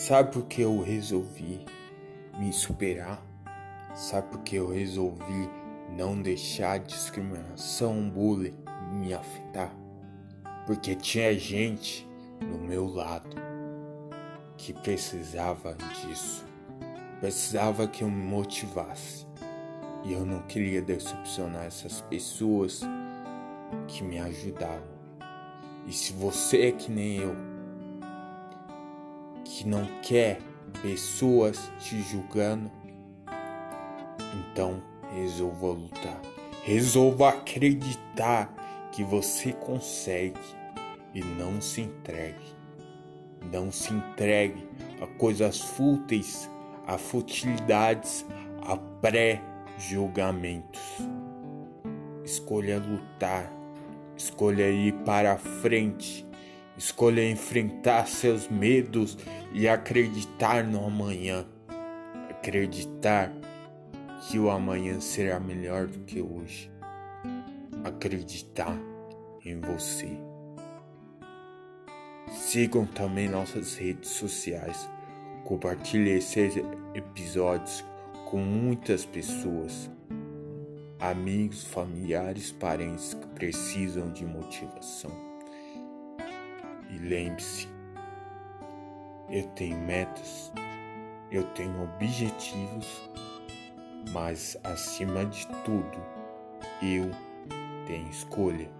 Sabe por que eu resolvi me superar? Sabe por que eu resolvi não deixar a discriminação, bullying me afetar? Porque tinha gente no meu lado que precisava disso, precisava que eu me motivasse. E eu não queria decepcionar essas pessoas que me ajudavam. E se você é que nem eu, que não quer pessoas te julgando, então resolva lutar. Resolva acreditar que você consegue e não se entregue. Não se entregue a coisas fúteis, a futilidades, a pré-julgamentos. Escolha lutar, escolha ir para a frente, escolha enfrentar seus medos e acreditar no amanhã. Acreditar que o amanhã será melhor do que hoje. Acreditar em você. Sigam também nossas redes sociais. Compartilhe esses episódios com muitas pessoas, amigos, familiares, parentes que precisam de motivação. E lembre-se, eu tenho metas, eu tenho objetivos, mas acima de tudo, eu tenho escolha.